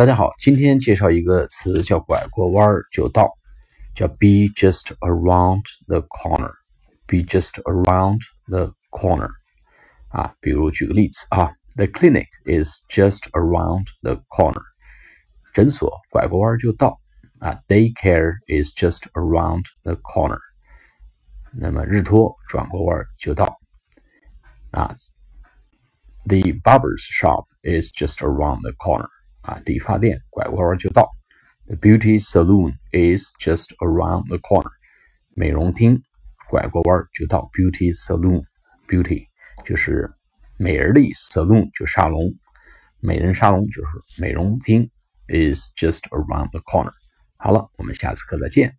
大家好，今天介绍一个词叫“拐过弯儿就到”，叫 “be just around the corner”，be just around the corner。啊，比如举个例子啊，The clinic is just around the corner。诊所拐过弯儿就到。啊，Daycare is just around the corner。那么日托转过弯儿就到。啊，The barber's shop is just around the corner。 啊，理发店拐过弯就到。The beauty salon is just around the corner。美容厅拐过弯就到。Beauty salon，beauty 就是美人的意思，salon 就沙龙，美人沙龙就是美容厅。Is just around the corner。好了，我们下次课再见。